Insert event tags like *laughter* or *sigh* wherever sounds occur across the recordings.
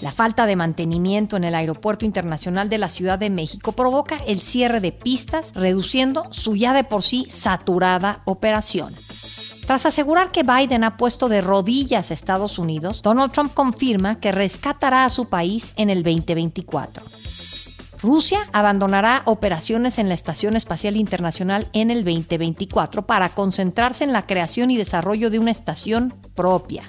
La falta de mantenimiento en el Aeropuerto Internacional de la Ciudad de México provoca el cierre de pistas, reduciendo su ya de por sí saturada operación. Tras asegurar que Biden ha puesto de rodillas a Estados Unidos, Donald Trump confirma que rescatará a su país en el 2024. Rusia abandonará operaciones en la Estación Espacial Internacional en el 2024 para concentrarse en la creación y desarrollo de una estación propia.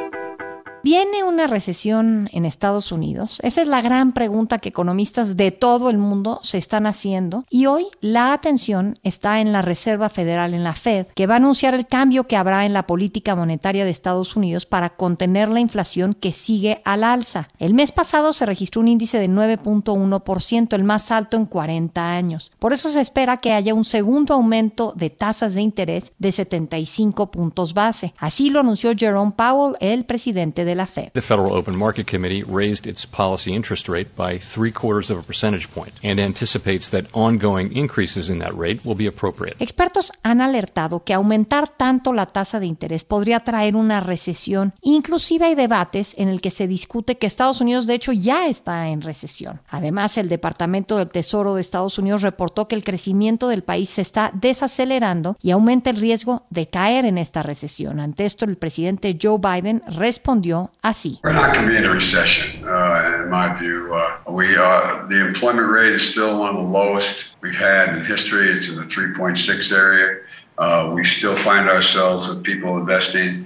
¿Viene una recesión en Estados Unidos? Esa es la gran pregunta que economistas de todo el mundo se están haciendo y hoy la atención está en la Reserva Federal, en la Fed, que va a anunciar el cambio que habrá en la política monetaria de Estados Unidos para contener la inflación que sigue al alza. El mes pasado se registró un índice de 9.1%, el más alto en 40 años. Por eso se espera que haya un segundo aumento de tasas de interés de 75 puntos base. Así lo anunció Jerome Powell, el presidente de de la Fed. The Federal Open Market Committee raised its policy interest rate by three quarters of a percentage point and anticipates that ongoing increases in that rate will be appropriate. Expertos han alertado que aumentar tanto la tasa de interés podría traer una recesión. Inclusive hay debates en el que se discute que Estados Unidos de hecho ya está en recesión. Además, el Departamento del Tesoro de Estados Unidos reportó que el crecimiento del país se está desacelerando y aumenta el riesgo de caer en esta recesión. Ante esto, el presidente Joe Biden respondió así. We're not going to be in a recession, uh, in my view. Uh, we uh, the employment rate is still one of the lowest we've had in history. It's in the 3.6 area. Uh,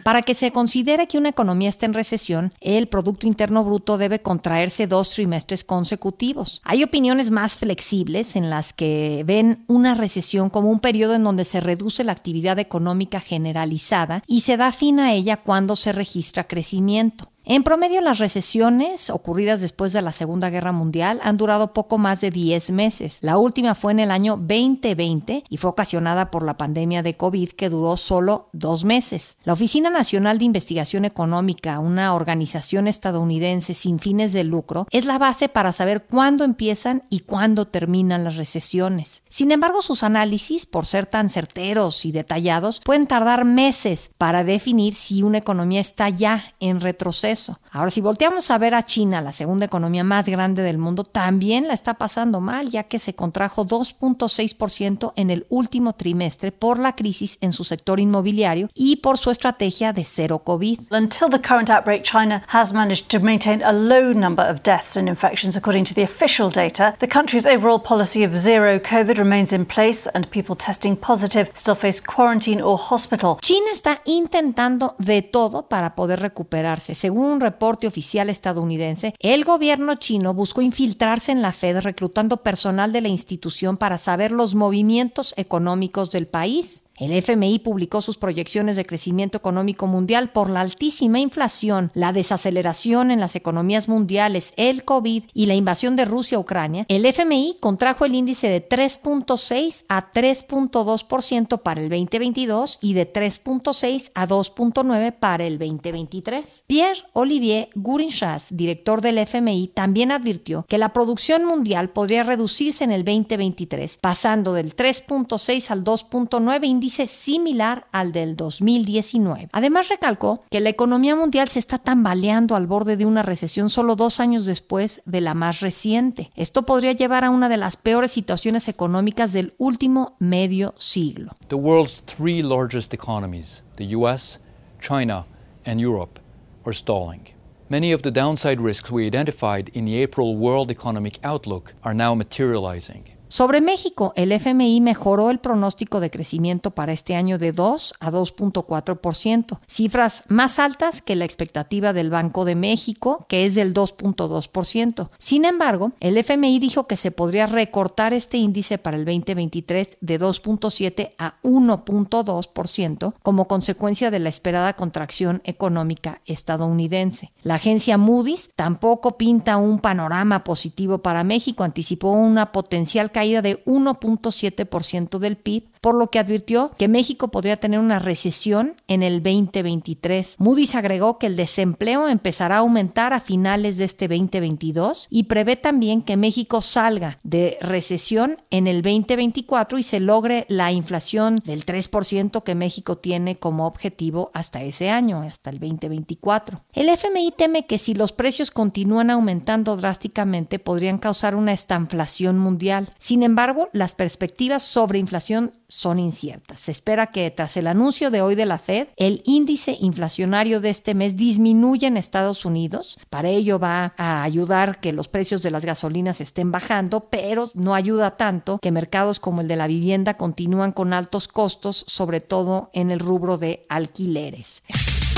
Para que se considere que una economía está en recesión, el Producto Interno Bruto debe contraerse dos trimestres consecutivos. Hay opiniones más flexibles en las que ven una recesión como un periodo en donde se reduce la actividad económica generalizada y se da fin a ella cuando se registra crecimiento. En promedio, las recesiones ocurridas después de la Segunda Guerra Mundial han durado poco más de 10 meses. La última fue en el año 2020 y fue ocasionada por la pandemia de COVID que duró solo dos meses. La Oficina Nacional de Investigación Económica, una organización estadounidense sin fines de lucro, es la base para saber cuándo empiezan y cuándo terminan las recesiones. Sin embargo, sus análisis, por ser tan certeros y detallados, pueden tardar meses para definir si una economía está ya en retroceso Ahora, si volteamos a ver a China, la segunda economía más grande del mundo, también la está pasando mal, ya que se contrajo 2.6% en el último trimestre por la crisis en su sector inmobiliario y por su estrategia de cero COVID. Until the current outbreak, China has managed to maintain a low number of deaths and infections according to the official data. The country's overall policy of zero COVID remains in place and people testing positive still face quarantine or hospital. China está intentando de todo para poder recuperarse. Según un reporte oficial estadounidense, el gobierno chino buscó infiltrarse en la Fed reclutando personal de la institución para saber los movimientos económicos del país. El FMI publicó sus proyecciones de crecimiento económico mundial por la altísima inflación, la desaceleración en las economías mundiales, el COVID y la invasión de Rusia a Ucrania. El FMI contrajo el índice de 3.6 a 3.2% para el 2022 y de 3.6 a 2.9 para el 2023. Pierre Olivier Gourinchas, director del FMI, también advirtió que la producción mundial podría reducirse en el 2023, pasando del 3.6 al 2.9 índice similar al del 2019. Además recalcó que la economía mundial se está tambaleando al borde de una recesión solo dos años después de la más reciente. Esto podría llevar a una de las peores situaciones económicas del último medio siglo. The world's three largest economies, the US, China, and Europe, are stalling. Many of the downside risks we identified in the April World Economic Outlook are now materializing. Sobre México, el FMI mejoró el pronóstico de crecimiento para este año de 2 a 2.4%, cifras más altas que la expectativa del Banco de México, que es del 2.2%. Sin embargo, el FMI dijo que se podría recortar este índice para el 2023 de 2.7 a 1.2% como consecuencia de la esperada contracción económica estadounidense. La agencia Moody's tampoco pinta un panorama positivo para México, anticipó una potencial caída de 1.7% del PIB por lo que advirtió que México podría tener una recesión en el 2023. Moody's agregó que el desempleo empezará a aumentar a finales de este 2022 y prevé también que México salga de recesión en el 2024 y se logre la inflación del 3% que México tiene como objetivo hasta ese año, hasta el 2024. El FMI teme que si los precios continúan aumentando drásticamente podrían causar una estanflación mundial. Sin embargo, las perspectivas sobre inflación son inciertas. Se espera que tras el anuncio de hoy de la Fed, el índice inflacionario de este mes disminuya en Estados Unidos. Para ello va a ayudar que los precios de las gasolinas estén bajando, pero no ayuda tanto que mercados como el de la vivienda continúan con altos costos, sobre todo en el rubro de alquileres.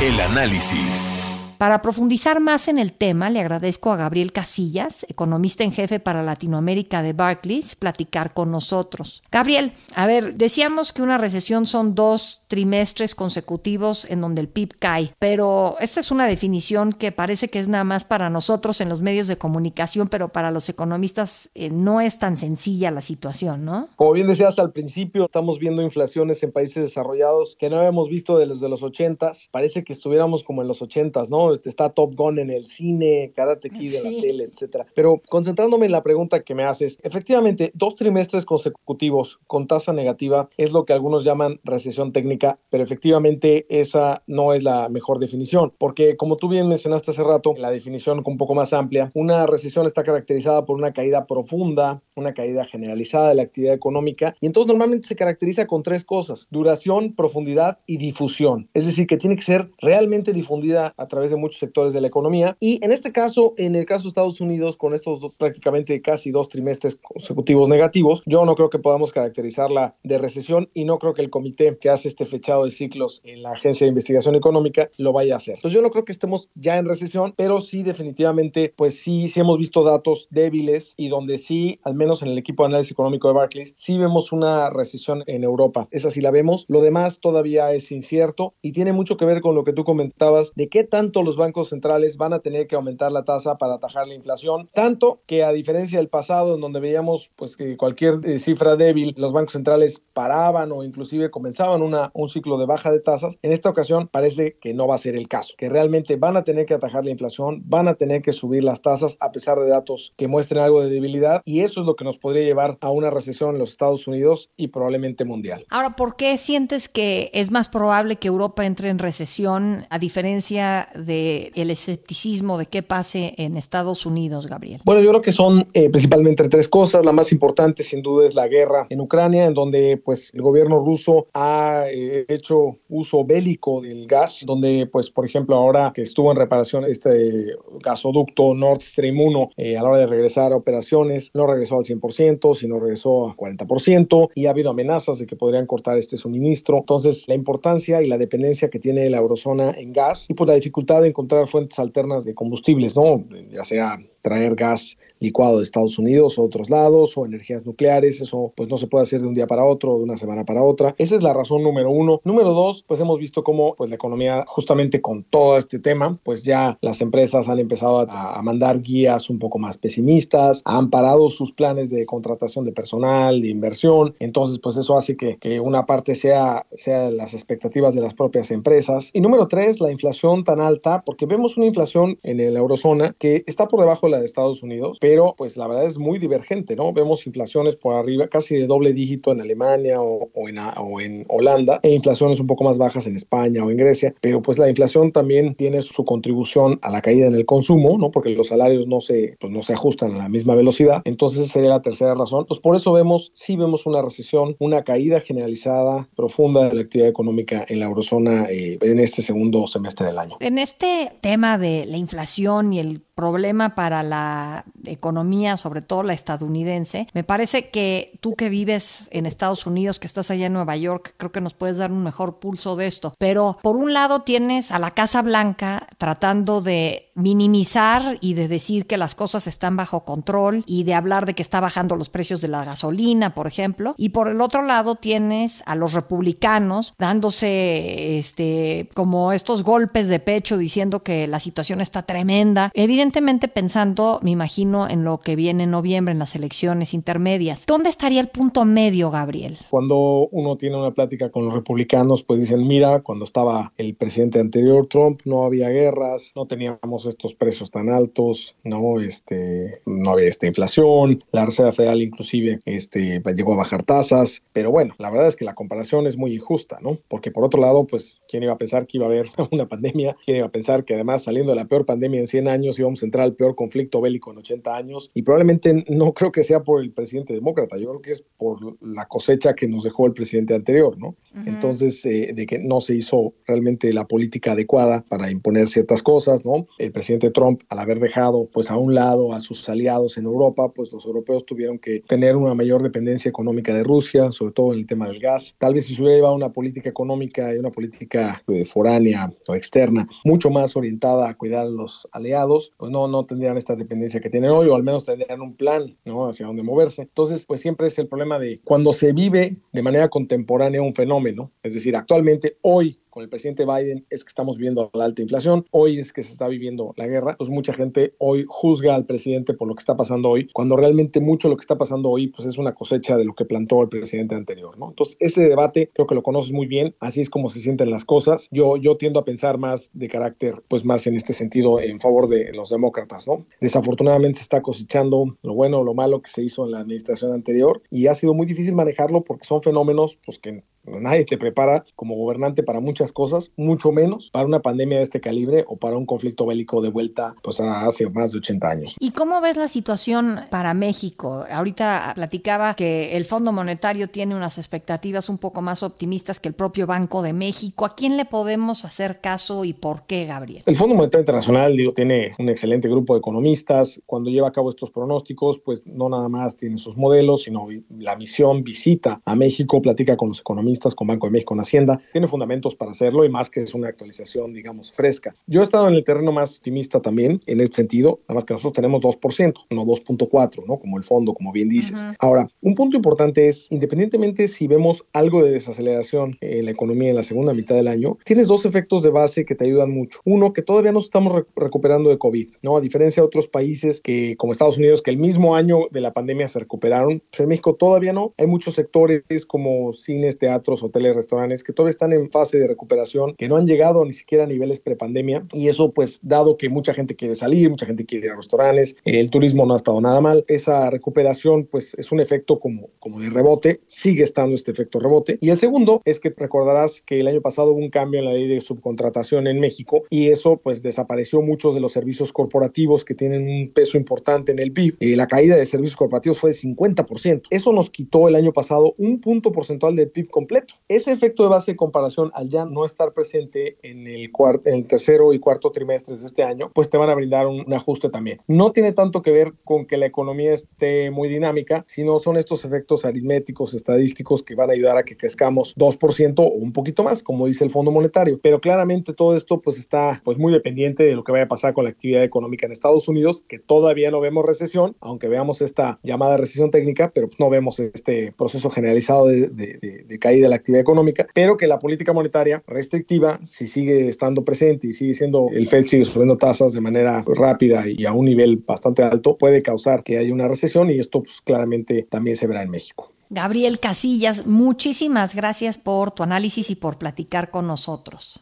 El análisis. Para profundizar más en el tema, le agradezco a Gabriel Casillas, economista en jefe para Latinoamérica de Barclays, platicar con nosotros. Gabriel, a ver, decíamos que una recesión son dos trimestres consecutivos en donde el PIB cae, pero esta es una definición que parece que es nada más para nosotros en los medios de comunicación, pero para los economistas eh, no es tan sencilla la situación, ¿no? Como bien decías al principio, estamos viendo inflaciones en países desarrollados que no habíamos visto desde los 80s. Parece que estuviéramos como en los 80s, ¿no? Está Top Gun en el cine, Karate Kid en la tele, etcétera. Pero concentrándome en la pregunta que me haces, efectivamente, dos trimestres consecutivos con tasa negativa es lo que algunos llaman recesión técnica, pero efectivamente esa no es la mejor definición, porque como tú bien mencionaste hace rato, la definición un poco más amplia, una recesión está caracterizada por una caída profunda, una caída generalizada de la actividad económica, y entonces normalmente se caracteriza con tres cosas, duración, profundidad y difusión. Es decir, que tiene que ser realmente difundida a través de muchos sectores de la economía. Y en este caso, en el caso de Estados Unidos, con estos prácticamente casi dos trimestres consecutivos negativos, yo no creo que podamos caracterizarla de recesión y no creo que el comité que hace este fechado de ciclos en la Agencia de Investigación Económica lo vaya a hacer. Entonces yo no creo que estemos ya en recesión, pero sí definitivamente, pues sí, sí hemos visto datos débiles y donde sí, al menos en el equipo de análisis económico de Barclays, sí vemos una recesión en Europa. Esa sí la vemos. Lo demás todavía es incierto y tiene mucho que ver con lo que tú comentabas de qué tanto los bancos centrales van a tener que aumentar la tasa para atajar la inflación, tanto que a diferencia del pasado en donde veíamos pues que cualquier eh, cifra débil los bancos centrales paraban o inclusive comenzaban una, un ciclo de baja de tasas, en esta ocasión parece que no va a ser el caso, que realmente van a tener que atajar la inflación, van a tener que subir las tasas a pesar de datos que muestren algo de debilidad y eso es lo que nos podría llevar a una recesión en los Estados Unidos y probablemente mundial. Ahora, ¿por qué sientes que es más probable que Europa entre en recesión a diferencia de el escepticismo de qué pase en Estados Unidos, Gabriel? Bueno, yo creo que son eh, principalmente tres cosas. La más importante, sin duda, es la guerra en Ucrania, en donde pues el gobierno ruso ha eh, hecho uso bélico del gas, donde pues por ejemplo ahora que estuvo en reparación este gasoducto Nord Stream 1, eh, a la hora de regresar a operaciones, no regresó al 100%, sino regresó a 40% y ha habido amenazas de que podrían cortar este suministro. Entonces, la importancia y la dependencia que tiene la eurozona en gas y pues la dificultad de encontrar fuentes alternas de combustibles, ¿no? Ya sea traer gas licuado de Estados Unidos o otros lados o energías nucleares. Eso pues no se puede hacer de un día para otro, de una semana para otra. Esa es la razón número uno. Número dos, pues hemos visto cómo pues la economía justamente con todo este tema, pues ya las empresas han empezado a, a mandar guías un poco más pesimistas, han parado sus planes de contratación de personal, de inversión. Entonces pues eso hace que, que una parte sea, sea las expectativas de las propias empresas. Y número tres, la inflación tan alta, porque vemos una inflación en la eurozona que está por debajo de la de Estados Unidos, pero pues la verdad es muy divergente, ¿no? Vemos inflaciones por arriba, casi de doble dígito en Alemania o, en, o en Holanda, e inflaciones un poco más bajas en España o en Grecia, pero pues la inflación también tiene su contribución a la caída en el consumo, ¿no? Porque los salarios no se, pues, no se ajustan a la misma velocidad, entonces esa sería la tercera razón. Pues por eso vemos, sí vemos una recesión, una caída generalizada, profunda de la actividad económica en la eurozona eh, en este segundo semestre del año. En este tema de la inflación y el problema para la economía, sobre todo la estadounidense. Me parece que tú que vives en Estados Unidos, que estás allá en Nueva York, creo que nos puedes dar un mejor pulso de esto. Pero por un lado tienes a la Casa Blanca tratando de minimizar y de decir que las cosas están bajo control y de hablar de que está bajando los precios de la gasolina, por ejemplo. Y por el otro lado tienes a los republicanos dándose este como estos golpes de pecho diciendo que la situación está tremenda. Evidentemente pensando, me imagino, en lo que viene en noviembre, en las elecciones intermedias. ¿Dónde estaría el punto medio, Gabriel? Cuando uno tiene una plática con los republicanos, pues dicen, mira, cuando estaba el presidente anterior, Trump, no había guerras, no teníamos estos precios tan altos, no, este, no había esta inflación, la Reserva Federal inclusive este, llegó a bajar tasas, pero bueno, la verdad es que la comparación es muy injusta, ¿no? Porque por otro lado, pues, ¿quién iba a pensar que iba a haber *laughs* una pandemia? ¿Quién iba a pensar que además saliendo de la peor pandemia en 100 años íbamos a entrar al peor conflicto bélico en 80 años? Y probablemente no creo que sea por el presidente demócrata, yo creo que es por la cosecha que nos dejó el presidente anterior, ¿no? Entonces, eh, de que no se hizo realmente la política adecuada para imponer ciertas cosas, ¿no? El presidente Trump, al haber dejado pues a un lado a sus aliados en Europa, pues los europeos tuvieron que tener una mayor dependencia económica de Rusia, sobre todo en el tema del gas. Tal vez si se hubiera llevado una política económica y una política eh, foránea o externa mucho más orientada a cuidar a los aliados, pues no, no tendrían esta dependencia que tienen hoy, o al menos tendrían un plan, ¿no? Hacia dónde moverse. Entonces, pues siempre es el problema de cuando se vive de manera contemporánea un fenómeno, es decir, actualmente, hoy, con el presidente Biden es que estamos viendo la alta inflación, hoy es que se está viviendo la guerra, pues mucha gente hoy juzga al presidente por lo que está pasando hoy, cuando realmente mucho lo que está pasando hoy pues es una cosecha de lo que plantó el presidente anterior, ¿no? Entonces, ese debate creo que lo conoces muy bien, así es como se sienten las cosas. Yo, yo tiendo a pensar más de carácter, pues más en este sentido, en favor de los demócratas, ¿no? Desafortunadamente se está cosechando lo bueno o lo malo que se hizo en la administración anterior y ha sido muy difícil manejarlo porque son fenómenos pues que nadie te prepara como gobernante para muchas cosas, mucho menos para una pandemia de este calibre o para un conflicto bélico de vuelta pues hace más de 80 años. ¿Y cómo ves la situación para México? Ahorita platicaba que el Fondo Monetario tiene unas expectativas un poco más optimistas que el propio Banco de México. ¿A quién le podemos hacer caso y por qué, Gabriel? El Fondo Monetario Internacional, digo, tiene un excelente grupo de economistas. Cuando lleva a cabo estos pronósticos, pues no nada más tiene sus modelos, sino la misión visita a México, platica con los economistas con Banco de México, con Hacienda, tiene fundamentos para hacerlo y más que es una actualización, digamos, fresca. Yo he estado en el terreno más optimista también en este sentido, nada más que nosotros tenemos 2%, no 2.4, ¿no? Como el fondo, como bien dices. Ahora, un punto importante es, independientemente si vemos algo de desaceleración en la economía en la segunda mitad del año, tienes dos efectos de base que te ayudan mucho. Uno, que todavía nos estamos recuperando de COVID, ¿no? A diferencia de otros países que, como Estados Unidos, que el mismo año de la pandemia se recuperaron, pues en México todavía no. Hay muchos sectores como cines, teatro, hoteles, restaurantes que todavía están en fase de recuperación, que no han llegado ni siquiera a niveles prepandemia. Y eso, pues, dado que mucha gente quiere salir, mucha gente quiere ir a restaurantes, el turismo no ha estado nada mal, esa recuperación, pues, es un efecto como, como de rebote, sigue estando este efecto rebote. Y el segundo es que recordarás que el año pasado hubo un cambio en la ley de subcontratación en México y eso, pues, desapareció muchos de los servicios corporativos que tienen un peso importante en el PIB. Eh, la caída de servicios corporativos fue de 50%. Eso nos quitó el año pasado un punto porcentual del PIB completo ese efecto de base de comparación, al ya no estar presente en el, en el tercero y cuarto trimestres de este año, pues te van a brindar un, ajuste también. No tiene tanto que ver con que la economía esté muy dinámica, sino son estos efectos aritméticos, estadísticos que van a ayudar a que crezcamos 2% o un poquito más, como dice el Fondo Monetario. Pero claramente todo esto pues está pues muy dependiente de lo que vaya a pasar con la actividad económica en Estados Unidos, que todavía no vemos recesión, aunque veamos esta llamada recesión técnica, pero no vemos este proceso generalizado de, de, de caída de la actividad económica, pero que la política monetaria restrictiva, si sigue estando presente y sigue siendo, el Fed sigue subiendo tasas de manera rápida y a un nivel bastante alto, puede causar que haya una recesión y esto pues claramente también se verá en México. Gabriel Casillas, muchísimas gracias por tu análisis y por platicar con nosotros.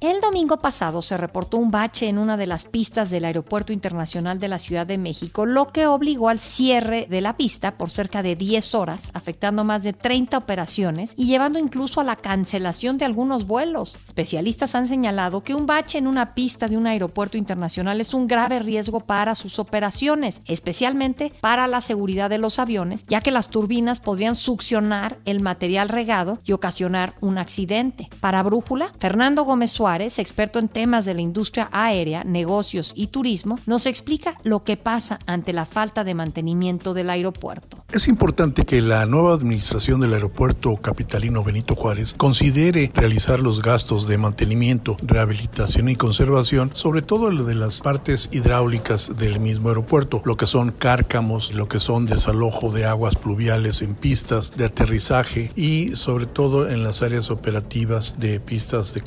El domingo pasado se reportó un bache en una de las pistas del Aeropuerto Internacional de la Ciudad de México, lo que obligó al cierre de la pista por cerca de 10 horas, afectando más de 30 operaciones y llevando incluso a la cancelación de algunos vuelos. Especialistas han señalado que un bache en una pista de un aeropuerto internacional es un grave riesgo para sus operaciones, especialmente para la seguridad de los aviones, ya que las turbinas podrían succionar el material regado y ocasionar un accidente. Para Brújula, Fernando Gómez Suárez, experto en temas de la industria aérea, negocios y turismo, nos explica lo que pasa ante la falta de mantenimiento del aeropuerto. Es importante que la nueva administración del aeropuerto capitalino Benito Juárez considere realizar los gastos de mantenimiento, rehabilitación y conservación, sobre todo de las partes hidráulicas del mismo aeropuerto, lo que son cárcamos, lo que son desalojo de aguas pluviales en pistas de aterrizaje y sobre todo en las áreas operativas de pistas de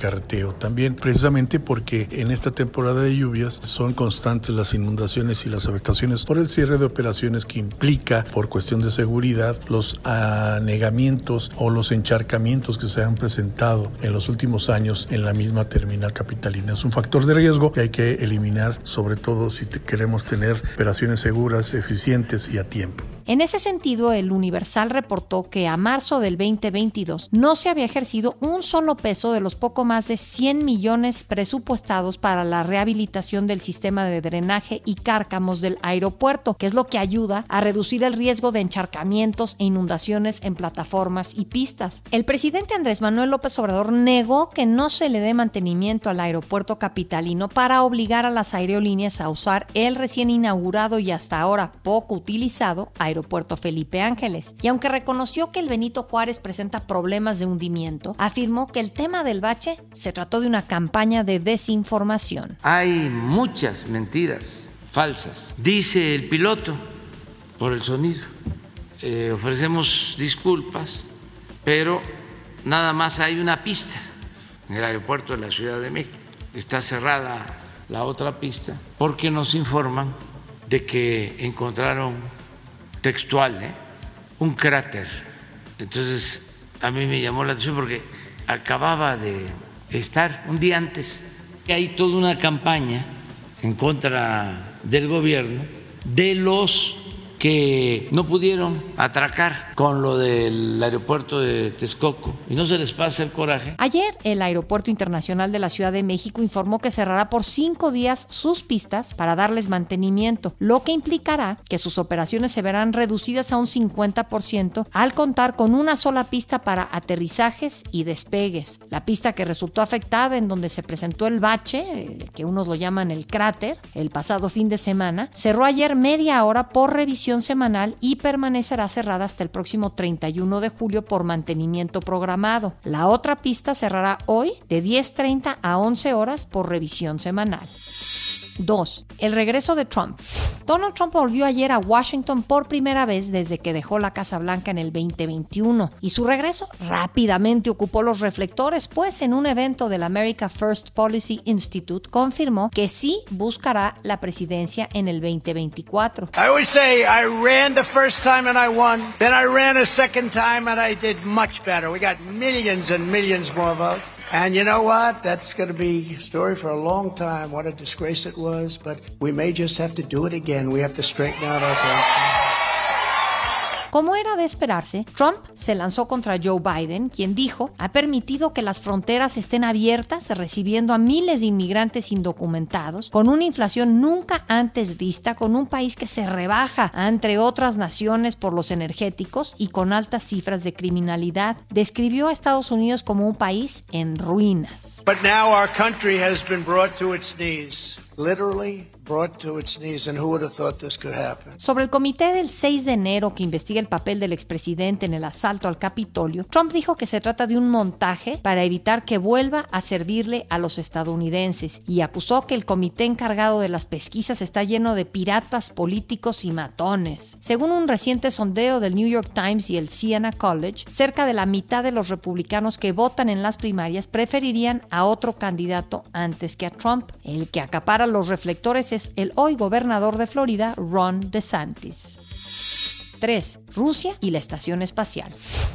También precisamente porque en esta temporada de lluvias son constantes las inundaciones y las afectaciones por el cierre de operaciones que implica por cuestión de seguridad los anegamientos o los encharcamientos que se han presentado en los últimos años en la misma terminal capitalina. Es un factor de riesgo que hay que eliminar, sobre todo si queremos tener operaciones seguras, eficientes y a tiempo. En ese sentido, el Universal reportó que a marzo del 2022 no se había ejercido un solo peso de los poco más de 100 millones presupuestados para la rehabilitación del sistema de drenaje y cárcamos del aeropuerto, que es lo que ayuda a reducir el riesgo de encharcamientos e inundaciones en plataformas y pistas. El presidente Andrés Manuel López Obrador negó que no se le dé mantenimiento al aeropuerto capitalino para obligar a las aerolíneas a usar el recién inaugurado y hasta ahora poco utilizado aeropuerto Felipe Ángeles. Y aunque reconoció que el Benito Juárez presenta problemas de hundimiento, afirmó que el tema del bache se trató de una campaña de desinformación. Hay muchas mentiras falsas. Dice el piloto por el sonido. Eh, ofrecemos disculpas, pero nada más hay una pista en el aeropuerto de la Ciudad de México. Está cerrada la otra pista porque nos informan de que encontraron textual, ¿eh? un cráter. Entonces, a mí me llamó la atención porque acababa de estar un día antes. Hay toda una campaña en contra del gobierno de los que no pudieron atracar con lo del aeropuerto de Texcoco y no se les pasa el coraje. Ayer el Aeropuerto Internacional de la Ciudad de México informó que cerrará por cinco días sus pistas para darles mantenimiento, lo que implicará que sus operaciones se verán reducidas a un 50% al contar con una sola pista para aterrizajes y despegues. La pista que resultó afectada en donde se presentó el bache, eh, que unos lo llaman el cráter, el pasado fin de semana, cerró ayer media hora por revisión semanal y permanecerá cerrada hasta el próximo 31 de julio por mantenimiento programado. La otra pista cerrará hoy de 10.30 a 11 horas por revisión semanal. 2. El regreso de Trump. Donald Trump volvió ayer a Washington por primera vez desde que dejó la Casa Blanca en el 2021 y su regreso rápidamente ocupó los reflectores, pues en un evento del America First Policy Institute confirmó que sí buscará la presidencia en el 2024. I always say I ran the first time and I won, then I ran a second time and I did much better. We got millions and millions more votes. And you know what? That's going to be a story for a long time. What a disgrace it was. But we may just have to do it again. We have to straighten out our country. Como era de esperarse, Trump se lanzó contra Joe Biden, quien dijo ha permitido que las fronteras estén abiertas, recibiendo a miles de inmigrantes indocumentados, con una inflación nunca antes vista, con un país que se rebaja entre otras naciones por los energéticos y con altas cifras de criminalidad. Describió a Estados Unidos como un país en ruinas. But now our country has been brought to its knees. Sobre el comité del 6 de enero que investiga el papel del expresidente en el asalto al Capitolio, Trump dijo que se trata de un montaje para evitar que vuelva a servirle a los estadounidenses y acusó que el comité encargado de las pesquisas está lleno de piratas políticos y matones. Según un reciente sondeo del New York Times y el Siena College, cerca de la mitad de los republicanos que votan en las primarias preferirían a otro candidato antes que a Trump. El que acapara los reflectores es el hoy gobernador de Florida, Ron DeSantis. 3. Rusia y la Estación Espacial.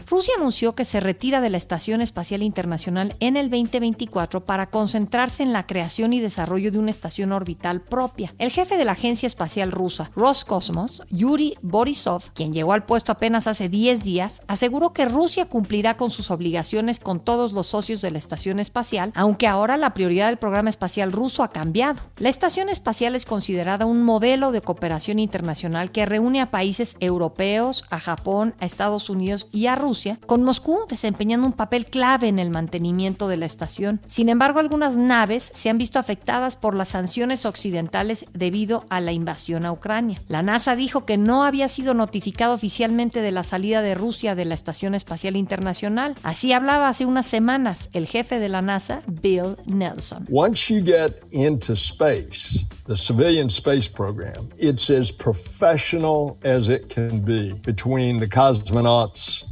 Rusia anunció que se retira de la Estación Espacial Internacional en el 2024 para concentrarse en la creación y desarrollo de una estación orbital propia. El jefe de la agencia espacial rusa, Roscosmos, Yuri Borisov, quien llegó al puesto apenas hace 10 días, aseguró que Rusia cumplirá con sus obligaciones con todos los socios de la estación espacial, aunque ahora la prioridad del programa espacial ruso ha cambiado. La estación espacial es considerada un modelo de cooperación internacional que reúne a países europeos, a Japón, a Estados Unidos y a Rusia, con Moscú desempeñando un papel clave en el mantenimiento de la estación. Sin embargo, algunas naves se han visto afectadas por las sanciones occidentales debido a la invasión a Ucrania. La NASA dijo que no había sido notificado oficialmente de la salida de Rusia de la Estación Espacial Internacional. Así hablaba hace unas semanas el jefe de la NASA, Bill Nelson. Once you get into space, the civilian space program, it's as professional as it can be between the cosmonauts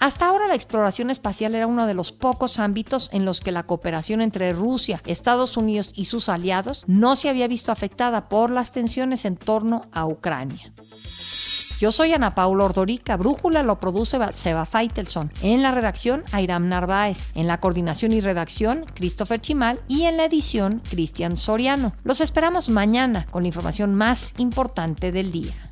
hasta ahora la exploración espacial era uno de los pocos ámbitos en los que la cooperación entre Rusia, Estados Unidos y sus aliados no se había visto afectada por las tensiones en torno a Ucrania. Yo soy Ana Paula Ordorica. Brújula lo produce Seba Feitelson. En la redacción, Airam Narváez. En la coordinación y redacción, Christopher Chimal. Y en la edición, Cristian Soriano. Los esperamos mañana con la información más importante del día.